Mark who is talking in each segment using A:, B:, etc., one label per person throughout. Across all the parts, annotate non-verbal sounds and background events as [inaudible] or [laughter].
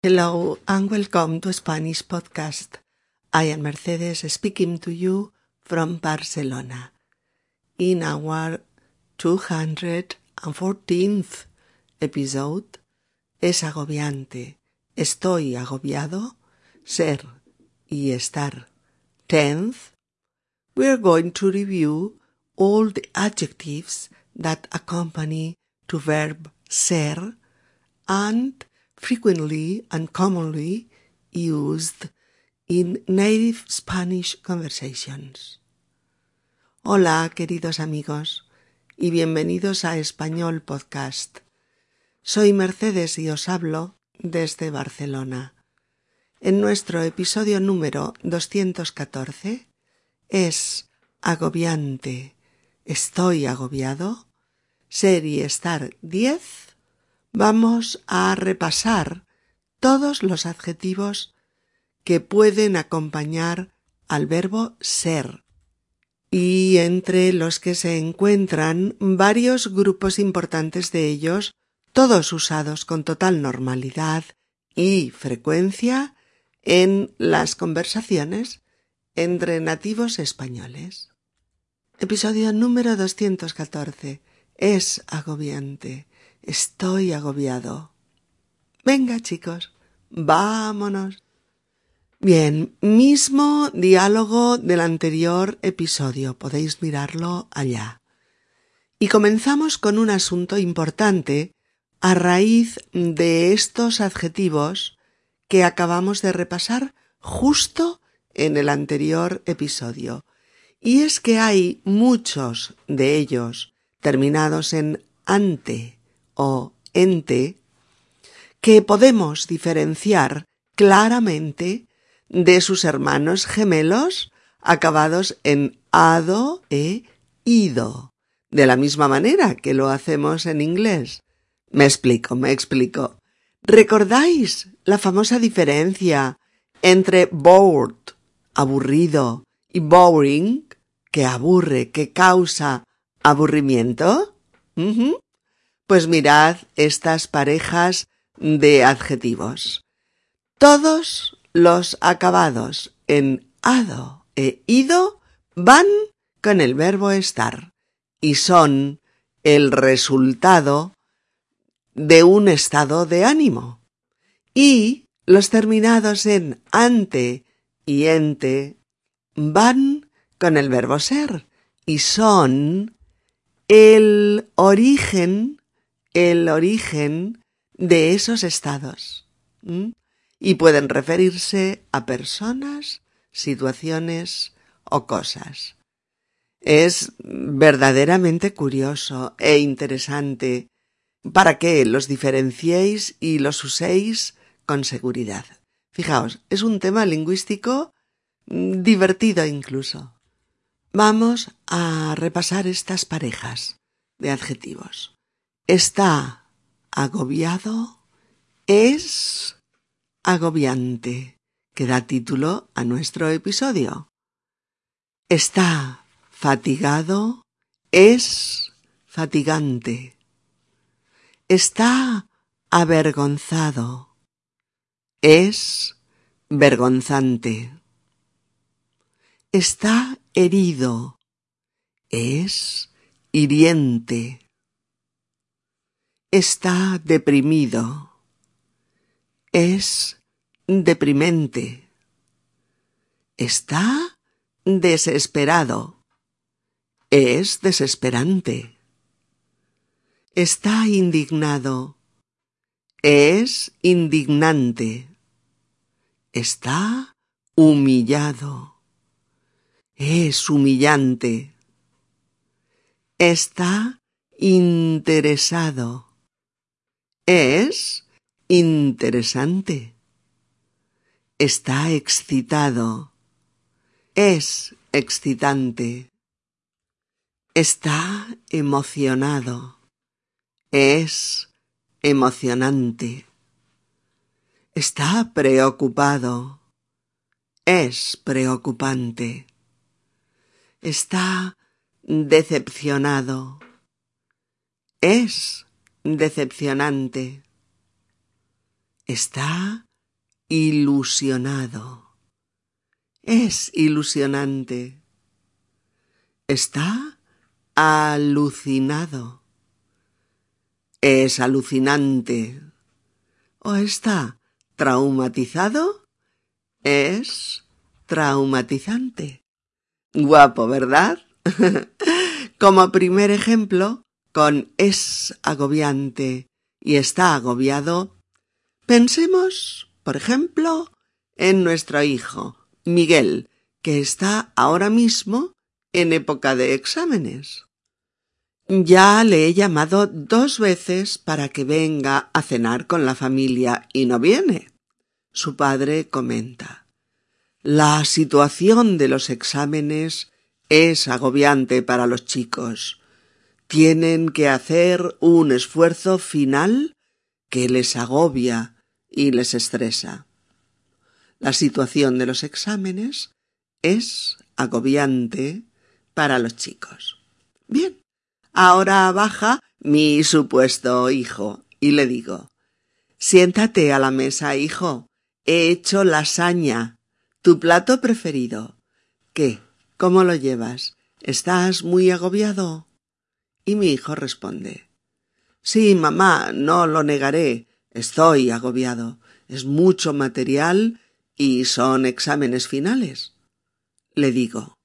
A: Hello and welcome to Spanish Podcast. I am Mercedes speaking to you from Barcelona. In our 214th episode, es agobiante, estoy agobiado, ser y estar. Tenth, we are going to review all the adjectives that accompany to verb ser and frequently and commonly used in native Spanish conversations. Hola, queridos amigos, y bienvenidos a Español Podcast. Soy Mercedes y os hablo desde Barcelona. En nuestro episodio número 214 es agobiante, estoy agobiado, ser y estar 10 vamos a repasar todos los adjetivos que pueden acompañar al verbo ser y entre los que se encuentran varios grupos importantes de ellos, todos usados con total normalidad y frecuencia en las conversaciones entre nativos españoles. Episodio número 214. Es agobiante. Estoy agobiado. Venga, chicos, vámonos. Bien, mismo diálogo del anterior episodio, podéis mirarlo allá. Y comenzamos con un asunto importante a raíz de estos adjetivos que acabamos de repasar justo en el anterior episodio. Y es que hay muchos de ellos terminados en ante o ente que podemos diferenciar claramente de sus hermanos gemelos acabados en ado e ido, de la misma manera que lo hacemos en inglés. Me explico, me explico. ¿Recordáis la famosa diferencia entre bored, aburrido, y boring, que aburre, que causa aburrimiento? Pues mirad estas parejas de adjetivos. Todos los acabados en ado e ido van con el verbo estar y son el resultado de un estado de ánimo. Y los terminados en ante y ente van con el verbo ser y son el origen el origen de esos estados y pueden referirse a personas, situaciones o cosas. Es verdaderamente curioso e interesante para que los diferenciéis y los uséis con seguridad. Fijaos, es un tema lingüístico divertido incluso. Vamos a repasar estas parejas de adjetivos está agobiado es agobiante, que da título a nuestro episodio. Está fatigado es fatigante. Está avergonzado es vergonzante. Está herido es hiriente está deprimido. Es deprimente. Está desesperado. Es desesperante. Está indignado. Es indignante. Está humillado. Es humillante. Está interesado es interesante. Está excitado. Es excitante. Está emocionado. Es emocionante. Está preocupado. Es preocupante. Está decepcionado. Es decepcionante. Está ilusionado. Es ilusionante. Está alucinado. Es alucinante. ¿O está traumatizado? Es traumatizante. Guapo, ¿verdad? [laughs] Como primer ejemplo, es agobiante y está agobiado, pensemos, por ejemplo, en nuestro hijo, Miguel, que está ahora mismo en época de exámenes. Ya le he llamado dos veces para que venga a cenar con la familia y no viene. Su padre comenta. La situación de los exámenes es agobiante para los chicos. Tienen que hacer un esfuerzo final que les agobia y les estresa. La situación de los exámenes es agobiante para los chicos. Bien, ahora baja mi supuesto hijo y le digo Siéntate a la mesa, hijo. He hecho lasaña, tu plato preferido. ¿Qué? ¿Cómo lo llevas? ¿Estás muy agobiado? Y mi hijo responde Sí, mamá, no lo negaré. Estoy agobiado. Es mucho material y son exámenes finales. Le digo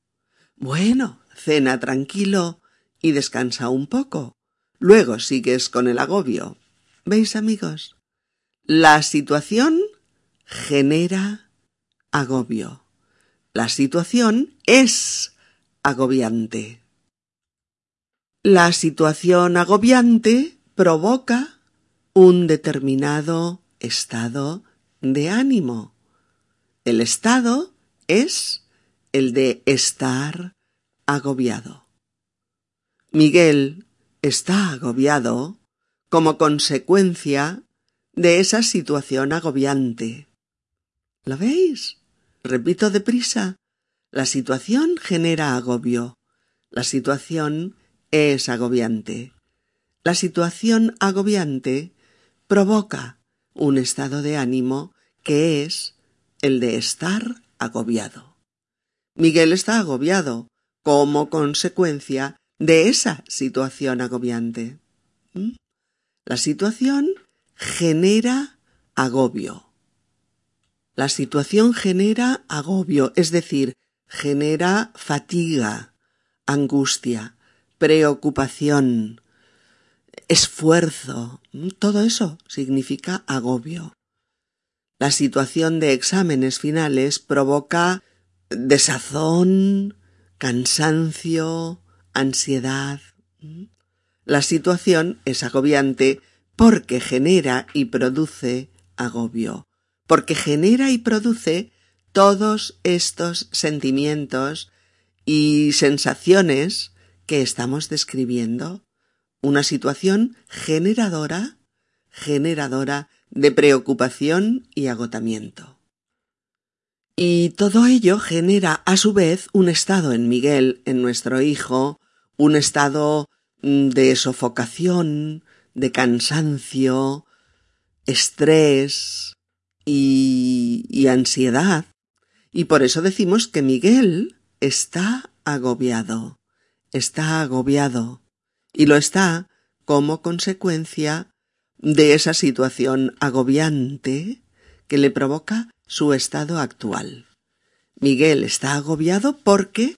A: Bueno, cena tranquilo y descansa un poco. Luego sigues con el agobio. ¿Veis, amigos? La situación genera agobio. La situación es agobiante. La situación agobiante provoca un determinado estado de ánimo. El estado es el de estar agobiado. Miguel está agobiado como consecuencia de esa situación agobiante. ¿Lo veis? Repito deprisa. La situación genera agobio. La situación es agobiante. La situación agobiante provoca un estado de ánimo que es el de estar agobiado. Miguel está agobiado como consecuencia de esa situación agobiante. ¿Mm? La situación genera agobio. La situación genera agobio, es decir, genera fatiga, angustia, preocupación, esfuerzo. Todo eso significa agobio. La situación de exámenes finales provoca desazón, cansancio, ansiedad. La situación es agobiante porque genera y produce agobio porque genera y produce todos estos sentimientos y sensaciones que estamos describiendo. Una situación generadora, generadora de preocupación y agotamiento. Y todo ello genera a su vez un estado en Miguel, en nuestro hijo, un estado mm, de sofocación, de cansancio, estrés, y, ansiedad. Y por eso decimos que Miguel está agobiado, está agobiado, y lo está como consecuencia de esa situación agobiante que le provoca su estado actual. Miguel está agobiado porque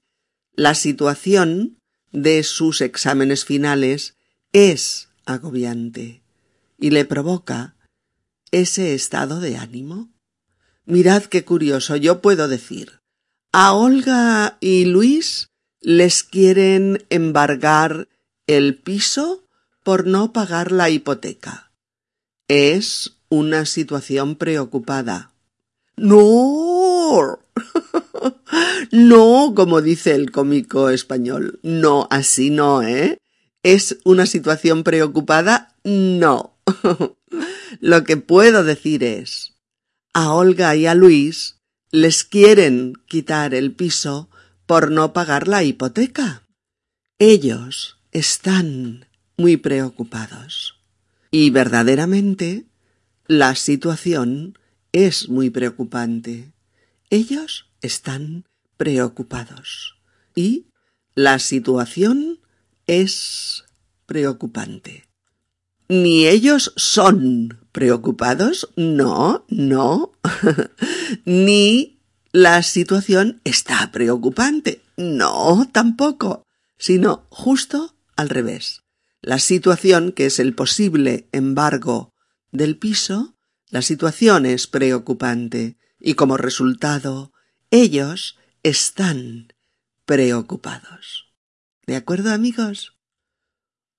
A: la situación de sus exámenes finales es agobiante y le provoca ese estado de ánimo? Mirad qué curioso, yo puedo decir, a Olga y Luis les quieren embargar el piso por no pagar la hipoteca. Es una situación preocupada. No. [laughs] no, como dice el cómico español. No, así no, ¿eh? ¿Es una situación preocupada? No. [laughs] Lo que puedo decir es, a Olga y a Luis les quieren quitar el piso por no pagar la hipoteca. Ellos están muy preocupados. Y verdaderamente la situación es muy preocupante. Ellos están preocupados y la situación es preocupante. Ni ellos son preocupados, no, no, [laughs] ni la situación está preocupante, no, tampoco, sino justo al revés. La situación, que es el posible embargo del piso, la situación es preocupante y como resultado ellos están preocupados. ¿De acuerdo, amigos?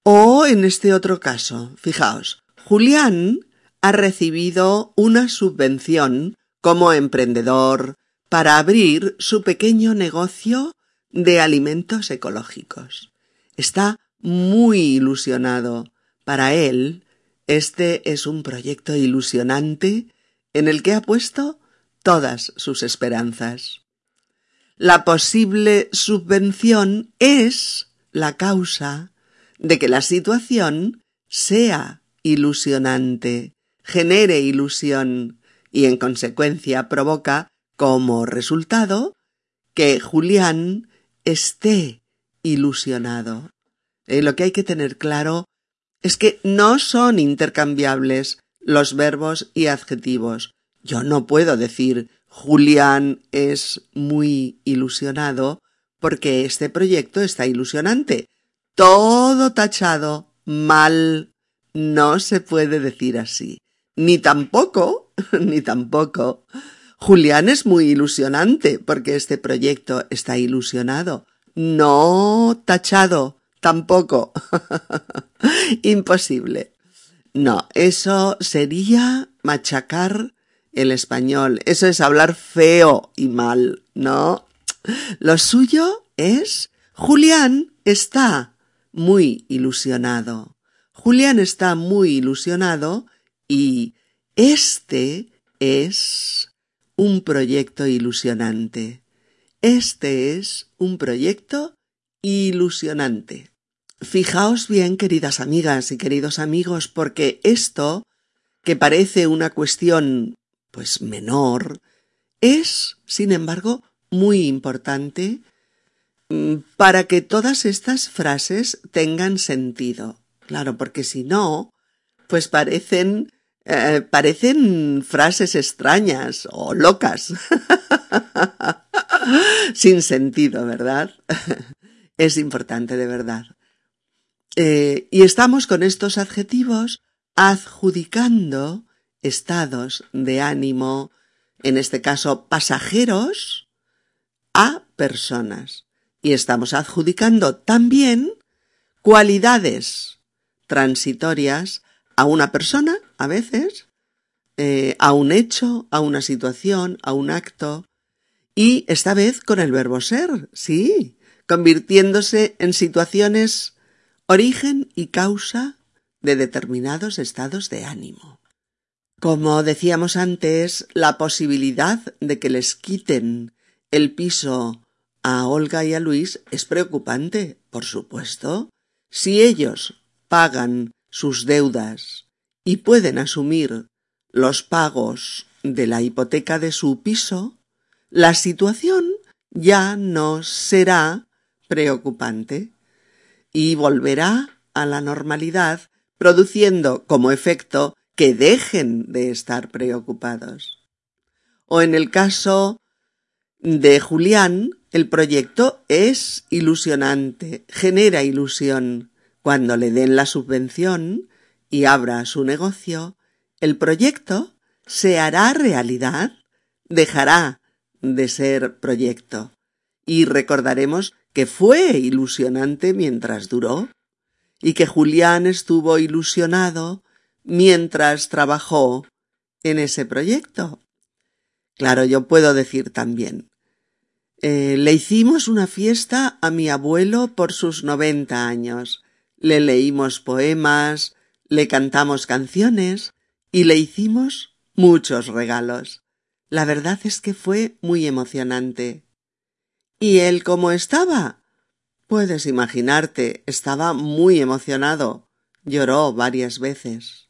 A: O en este otro caso, fijaos, Julián ha recibido una subvención como emprendedor para abrir su pequeño negocio de alimentos ecológicos. Está muy ilusionado. Para él, este es un proyecto ilusionante en el que ha puesto todas sus esperanzas. La posible subvención es la causa de que la situación sea ilusionante, genere ilusión y en consecuencia provoca como resultado que Julián esté ilusionado. Eh, lo que hay que tener claro es que no son intercambiables los verbos y adjetivos. Yo no puedo decir Julián es muy ilusionado porque este proyecto está ilusionante. Todo tachado, mal. No se puede decir así. Ni tampoco, [laughs] ni tampoco. Julián es muy ilusionante porque este proyecto está ilusionado. No tachado, tampoco. [laughs] Imposible. No, eso sería machacar el español. Eso es hablar feo y mal, ¿no? Lo suyo es Julián está muy ilusionado. Julián está muy ilusionado y este es un proyecto ilusionante. Este es un proyecto ilusionante. Fijaos bien, queridas amigas y queridos amigos, porque esto, que parece una cuestión pues menor, es, sin embargo, muy importante mm, para que todas estas frases tengan sentido. Claro, porque si no, pues parecen eh, parecen frases extrañas o locas. [laughs] Sin sentido, ¿verdad? [laughs] es importante de verdad. Eh, y estamos con estos adjetivos adjudicando estados de ánimo, en este caso pasajeros, a personas. Y estamos adjudicando también cualidades transitorias a una persona, a veces, eh, a un hecho, a una situación, a un acto, y esta vez con el verbo ser, sí, convirtiéndose en situaciones origen y causa de determinados estados de ánimo. Como decíamos antes, la posibilidad de que les quiten el piso a Olga y a Luis es preocupante, por supuesto. Si ellos pagan sus deudas y pueden asumir los pagos de la hipoteca de su piso, la situación ya no será preocupante y volverá a la normalidad, produciendo como efecto que dejen de estar preocupados. O en el caso de Julián, el proyecto es ilusionante, genera ilusión. Cuando le den la subvención y abra su negocio, el proyecto se hará realidad, dejará de ser proyecto. Y recordaremos que fue ilusionante mientras duró, y que Julián estuvo ilusionado mientras trabajó en ese proyecto. Claro, yo puedo decir también, eh, le hicimos una fiesta a mi abuelo por sus noventa años, le leímos poemas, le cantamos canciones y le hicimos muchos regalos. La verdad es que fue muy emocionante. ¿Y él cómo estaba? Puedes imaginarte, estaba muy emocionado. Lloró varias veces.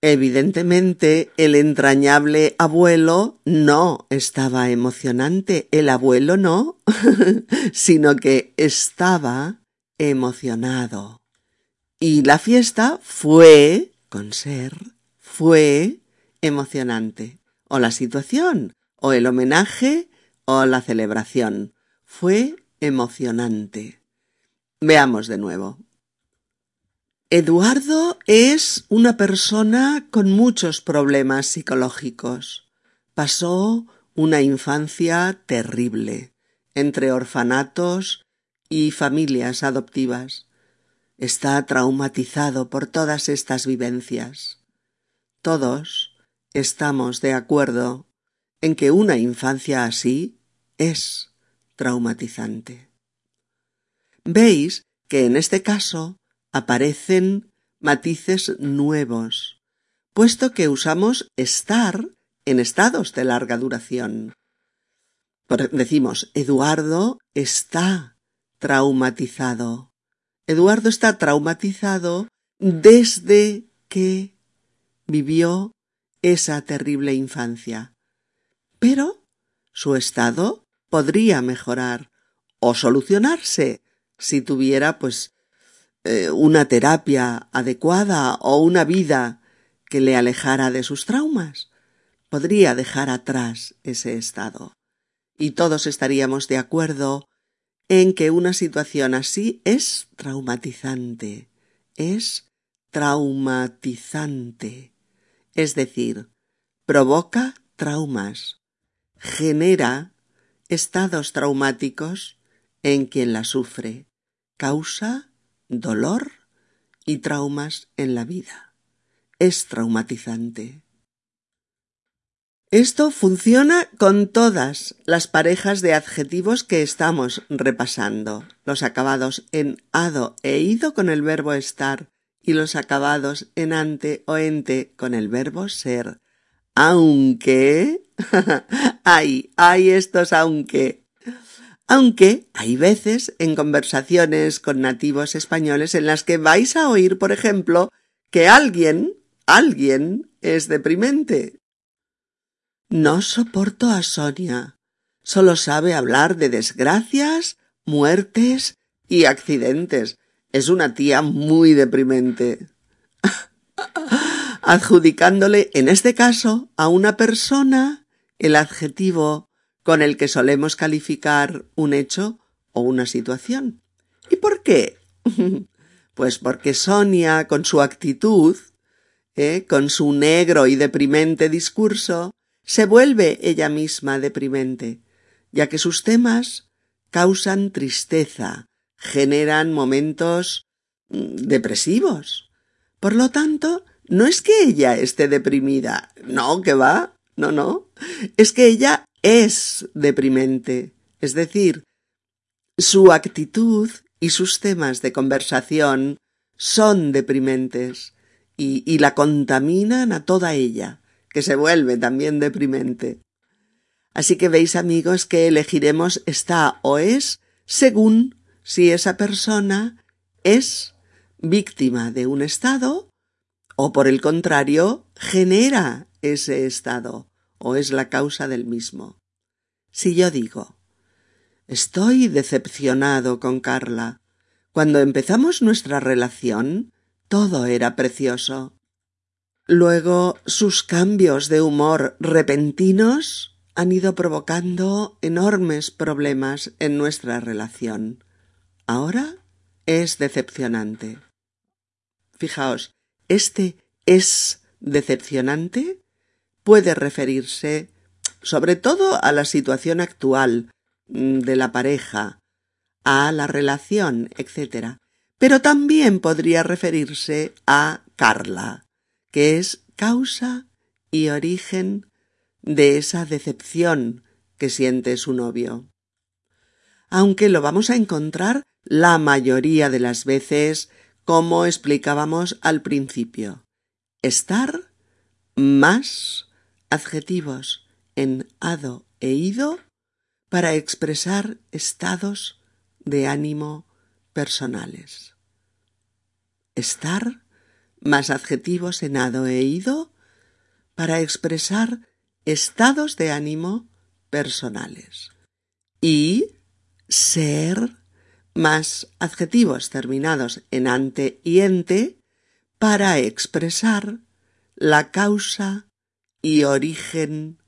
A: Evidentemente, el entrañable abuelo no estaba emocionante, el abuelo no, [laughs] sino que estaba emocionado. Y la fiesta fue, con ser, fue emocionante. O la situación, o el homenaje, o la celebración. Fue emocionante. Veamos de nuevo. Eduardo es una persona con muchos problemas psicológicos. Pasó una infancia terrible, entre orfanatos y familias adoptivas. Está traumatizado por todas estas vivencias. Todos estamos de acuerdo en que una infancia así es traumatizante. Veis que en este caso aparecen matices nuevos, puesto que usamos estar en estados de larga duración. decimos, Eduardo está traumatizado. Eduardo está traumatizado desde que vivió esa terrible infancia. Pero su estado podría mejorar o solucionarse si tuviera pues eh, una terapia adecuada o una vida que le alejara de sus traumas, podría dejar atrás ese estado. Y todos estaríamos de acuerdo en que una situación así es traumatizante, es traumatizante, es decir, provoca traumas, genera estados traumáticos en quien la sufre, causa dolor y traumas en la vida. Es traumatizante. Esto funciona con todas las parejas de adjetivos que estamos repasando, los acabados en ado e ido con el verbo estar y los acabados en ante o ente con el verbo ser. Aunque... [laughs] hay, hay estos aunque aunque hay veces en conversaciones con nativos españoles en las que vais a oír, por ejemplo, que alguien, alguien es deprimente. No soporto a Sonia. Solo sabe hablar de desgracias, muertes y accidentes. Es una tía muy deprimente. [laughs] Adjudicándole, en este caso, a una persona el adjetivo con el que solemos calificar un hecho o una situación. ¿Y por qué? [laughs] pues porque Sonia, con su actitud, ¿eh? con su negro y deprimente discurso, se vuelve ella misma deprimente, ya que sus temas causan tristeza, generan momentos mm, depresivos. Por lo tanto, no es que ella esté deprimida, no, que va, no, no, es que ella es deprimente, es decir, su actitud y sus temas de conversación son deprimentes y, y, la contaminan a toda ella, que se vuelve también deprimente. Así que veis amigos que elegiremos está o es según si esa persona es víctima de un estado o por el contrario genera ese estado o es la causa del mismo. Si yo digo Estoy decepcionado con Carla. Cuando empezamos nuestra relación, todo era precioso. Luego sus cambios de humor repentinos han ido provocando enormes problemas en nuestra relación. Ahora es decepcionante. Fijaos, este es decepcionante puede referirse sobre todo a la situación actual mm, de la pareja, a la relación, etc. Pero también podría referirse a Carla, que es causa y origen de esa decepción que siente su novio. Aunque lo vamos a encontrar la mayoría de las veces como explicábamos al principio. Estar más adjetivos en ado e ido para expresar estados de ánimo personales. Estar más adjetivos en ado e ido para expresar estados de ánimo personales. Y ser más adjetivos terminados en ante y ente para expresar la causa y origen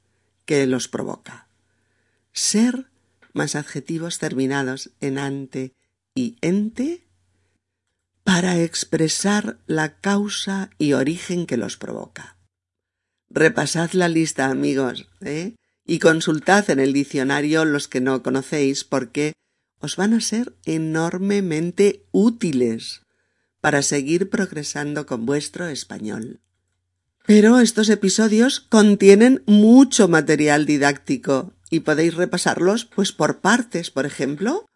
A: que los provoca. Ser más adjetivos terminados en ante y ente para expresar la causa y origen que los provoca. Repasad la lista, amigos, ¿eh? y consultad en el diccionario los que no conocéis porque os van a ser enormemente útiles para seguir progresando con vuestro español. Pero estos episodios contienen mucho material didáctico y podéis repasarlos pues por partes, por ejemplo,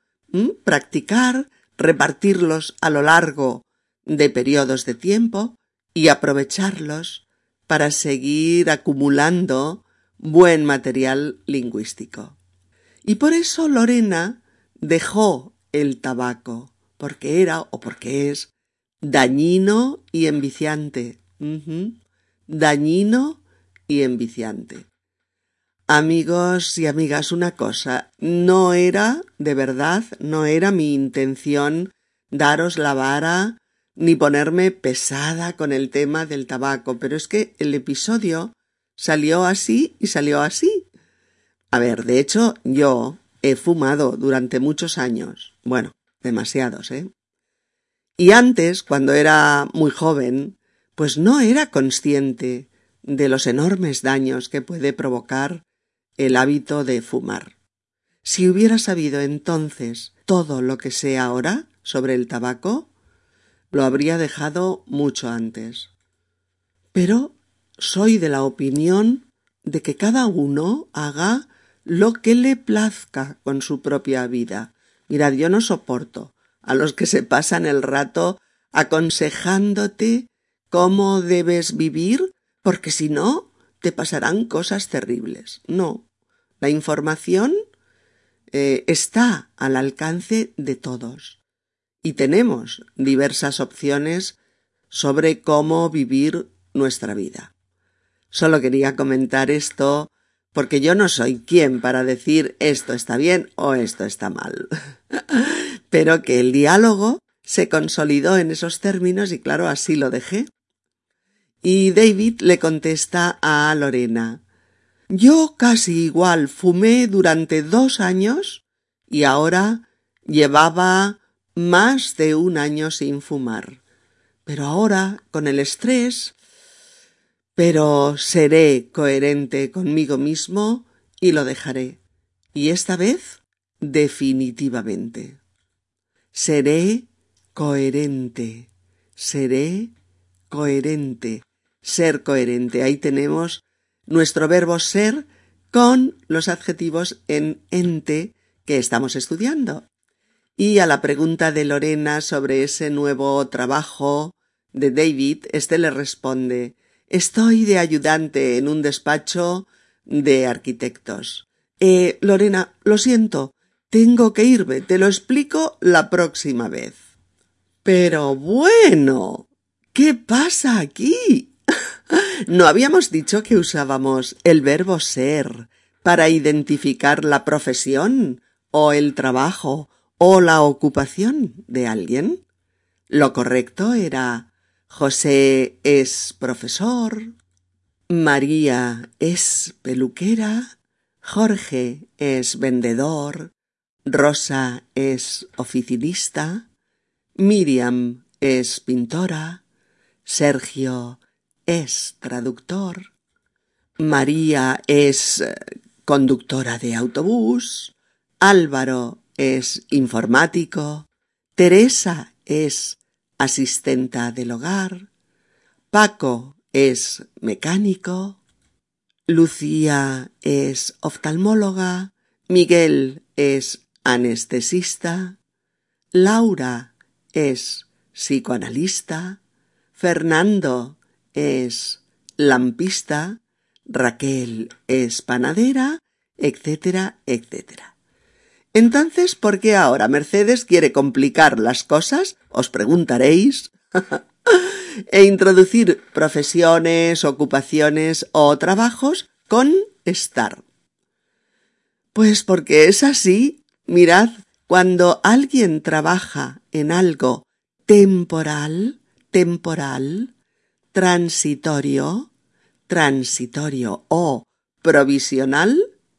A: practicar, repartirlos a lo largo de periodos de tiempo y aprovecharlos para seguir acumulando buen material lingüístico. Y por eso Lorena dejó el tabaco, porque era o porque es dañino y enviciante. Dañino y enviciante. Amigos y amigas, una cosa, no era, de verdad, no era mi intención daros la vara ni ponerme pesada con el tema del tabaco, pero es que el episodio salió así y salió así. A ver, de hecho, yo he fumado durante muchos años. Bueno, demasiados, ¿eh? Y antes, cuando era muy joven, pues no era consciente de los enormes daños que puede provocar el hábito de fumar. Si hubiera sabido entonces todo lo que sé ahora sobre el tabaco, lo habría dejado mucho antes. Pero soy de la opinión de que cada uno haga lo que le plazca con su propia vida. Mirad, yo no soporto a los que se pasan el rato aconsejándote cómo debes vivir, porque si no, te pasarán cosas terribles. No, la información eh, está al alcance de todos y tenemos diversas opciones sobre cómo vivir nuestra vida. Solo quería comentar esto porque yo no soy quien para decir esto está bien o esto está mal. [laughs] Pero que el diálogo se consolidó en esos términos y claro, así lo dejé. Y David le contesta a Lorena Yo casi igual fumé durante dos años y ahora llevaba más de un año sin fumar. Pero ahora, con el estrés, pero seré coherente conmigo mismo y lo dejaré. Y esta vez definitivamente. Seré coherente. Seré coherente. Ser coherente. Ahí tenemos nuestro verbo ser con los adjetivos en ente que estamos estudiando. Y a la pregunta de Lorena sobre ese nuevo trabajo de David, éste le responde Estoy de ayudante en un despacho de arquitectos. Eh, Lorena, lo siento, tengo que irme, te lo explico la próxima vez. Pero bueno, ¿qué pasa aquí? ¿No habíamos dicho que usábamos el verbo ser para identificar la profesión o el trabajo o la ocupación de alguien? Lo correcto era José es profesor, María es peluquera, Jorge es vendedor, Rosa es oficinista, Miriam es pintora, Sergio es traductor, María es eh, conductora de autobús, Álvaro es informático, Teresa es asistenta del hogar, Paco es mecánico, Lucía es oftalmóloga, Miguel es anestesista, Laura es psicoanalista, Fernando es lampista, Raquel es panadera, etcétera, etcétera. Entonces, ¿por qué ahora Mercedes quiere complicar las cosas? Os preguntaréis. [laughs] e introducir profesiones, ocupaciones o trabajos con estar. Pues porque es así, mirad, cuando alguien trabaja en algo temporal, temporal, transitorio, transitorio o provisional,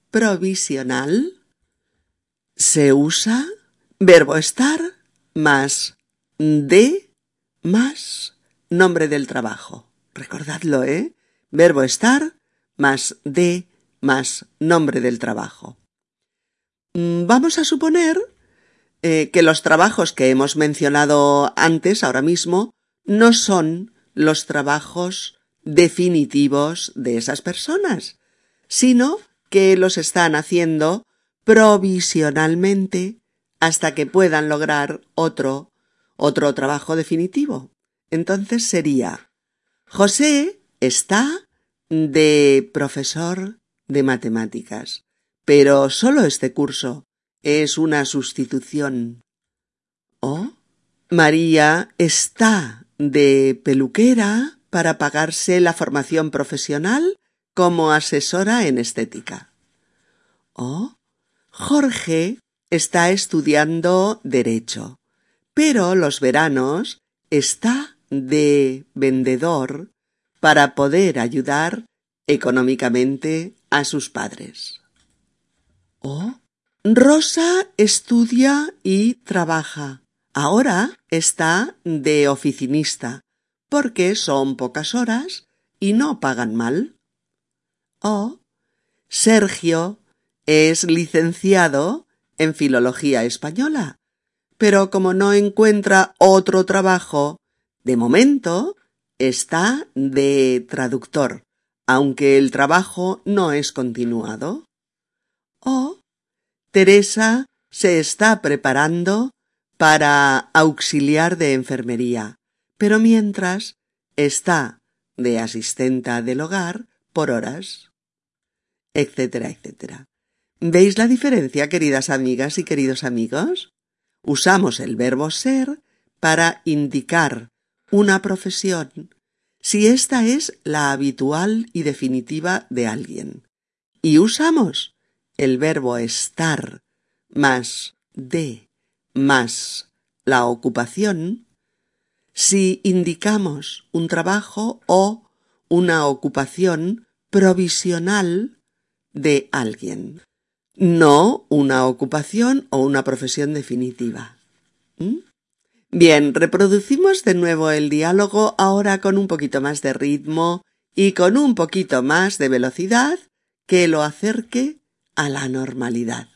A: provisional, se usa verbo estar más de más nombre del trabajo. Recordadlo, ¿eh? Verbo estar más de más nombre del trabajo. Mm, vamos a suponer eh, que los trabajos que hemos mencionado antes, ahora mismo, no son los trabajos definitivos de esas personas, sino que los están haciendo provisionalmente hasta que puedan lograr otro, otro trabajo definitivo. Entonces sería José está de profesor de matemáticas, pero solo este curso es una sustitución. O María está de peluquera para pagarse la formación profesional como asesora en estética. O Jorge está estudiando Derecho, pero los veranos está de vendedor para poder ayudar económicamente a sus padres. O Rosa estudia y trabaja. Ahora está de oficinista, porque son pocas horas y no pagan mal. O Sergio es licenciado en Filología Española, pero como no encuentra otro trabajo, de momento está de traductor, aunque el trabajo no es continuado. O Teresa se está preparando para auxiliar de enfermería, pero mientras está de asistenta del hogar por horas, etcétera, etcétera. ¿Veis la diferencia, queridas amigas y queridos amigos? Usamos el verbo ser para indicar una profesión si esta es la habitual y definitiva de alguien. Y usamos el verbo estar más de más la ocupación si indicamos un trabajo o una ocupación provisional de alguien, no una ocupación o una profesión definitiva. ¿Mm? Bien, reproducimos de nuevo el diálogo ahora con un poquito más de ritmo y con un poquito más de velocidad que lo acerque a la normalidad.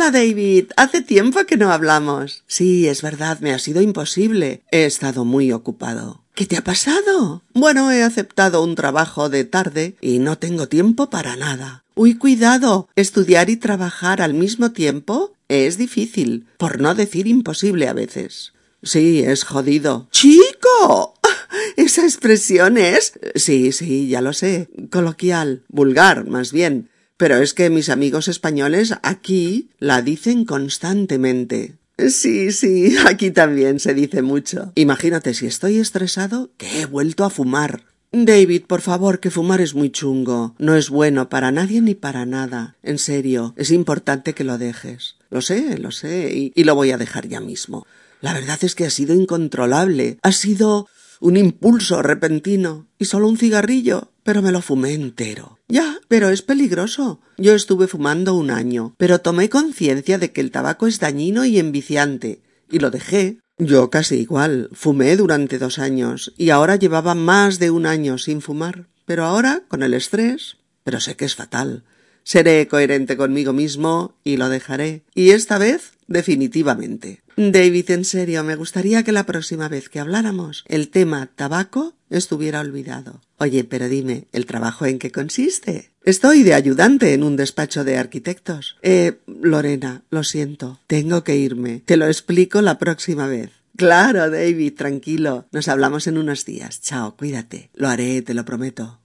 A: Hola David, hace tiempo que no hablamos. Sí, es verdad, me ha sido imposible. He estado muy ocupado. ¿Qué te ha pasado? Bueno, he aceptado un trabajo de tarde y no tengo tiempo para nada. Uy, cuidado. Estudiar y trabajar al mismo tiempo es difícil, por no decir imposible a veces. Sí, es jodido. ¡Chico! [laughs] Esa expresión es. Sí, sí, ya lo sé. Coloquial, vulgar, más bien pero es que mis amigos españoles aquí la dicen constantemente. Sí, sí, [laughs] aquí también se dice mucho. Imagínate si estoy estresado que he vuelto a fumar. David, por favor, que fumar es muy chungo. No es bueno para nadie ni para nada. En serio, es importante que lo dejes. Lo sé, lo sé, y, lo voy a dejar ya mismo. La verdad es que ha sido incontrolable. Ha sido un impulso repentino. Y solo un cigarrillo pero me lo fumé entero. Ya, pero es peligroso. Yo estuve fumando un año, pero tomé conciencia de que el tabaco es dañino y enviciante, y lo dejé. Yo casi igual. Fumé durante dos años, y ahora llevaba más de un año sin fumar. Pero ahora, con el estrés, pero sé que es fatal. Seré coherente conmigo mismo y lo dejaré. Y esta vez definitivamente. David, en serio, me gustaría que la próxima vez que habláramos el tema tabaco estuviera olvidado. Oye, pero dime, ¿el trabajo en qué consiste? Estoy de ayudante en un despacho de arquitectos. Eh, Lorena, lo siento, tengo que irme. Te lo explico la próxima vez. Claro, David, tranquilo. Nos hablamos en unos días. Chao, cuídate. Lo haré, te lo prometo.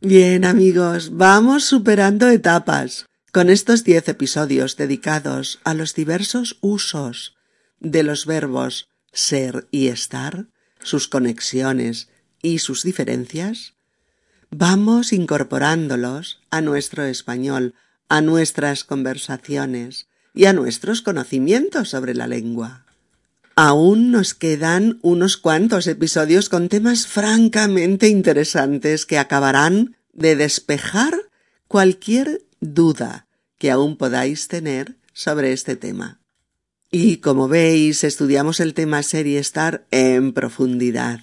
A: Bien, amigos, vamos superando etapas. Con estos diez episodios dedicados a los diversos usos de los verbos ser y estar, sus conexiones y sus diferencias, vamos incorporándolos a nuestro español, a nuestras conversaciones y a nuestros conocimientos sobre la lengua. Aún nos quedan unos cuantos episodios con temas francamente interesantes que acabarán de despejar cualquier duda que aún podáis tener sobre este tema. Y como veis, estudiamos el tema serie Star en profundidad,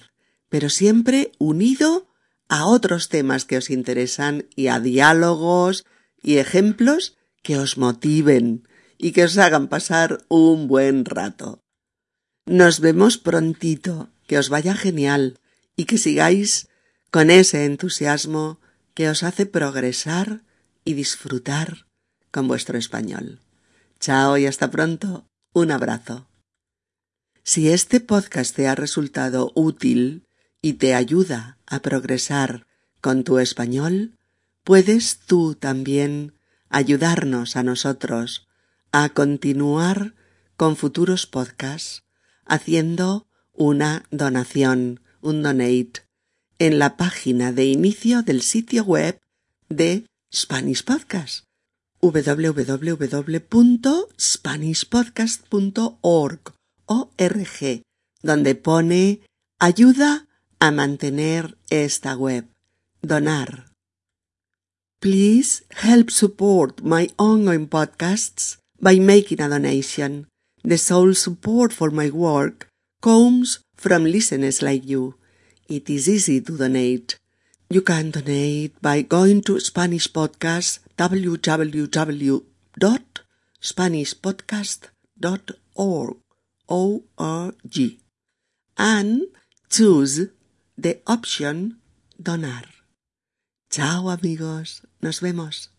A: pero siempre unido a otros temas que os interesan y a diálogos y ejemplos que os motiven y que os hagan pasar un buen rato. Nos vemos prontito, que os vaya genial y que sigáis con ese entusiasmo que os hace progresar y disfrutar con vuestro español. Chao y hasta pronto. Un abrazo. Si este podcast te ha resultado útil y te ayuda a progresar con tu español, puedes tú también ayudarnos a nosotros a continuar con futuros podcasts haciendo una donación, un donate, en la página de inicio del sitio web de Spanish Podcast www.spanishpodcast.org donde pone ayuda a mantener esta web, donar. Please help support my ongoing podcasts by making a donation. The sole support for my work comes from listeners like you. It is easy to donate. You can donate by going to Spanish Podcast www.spanishpodcast.org O-R-G and choose the option donar. Chao amigos, nos vemos.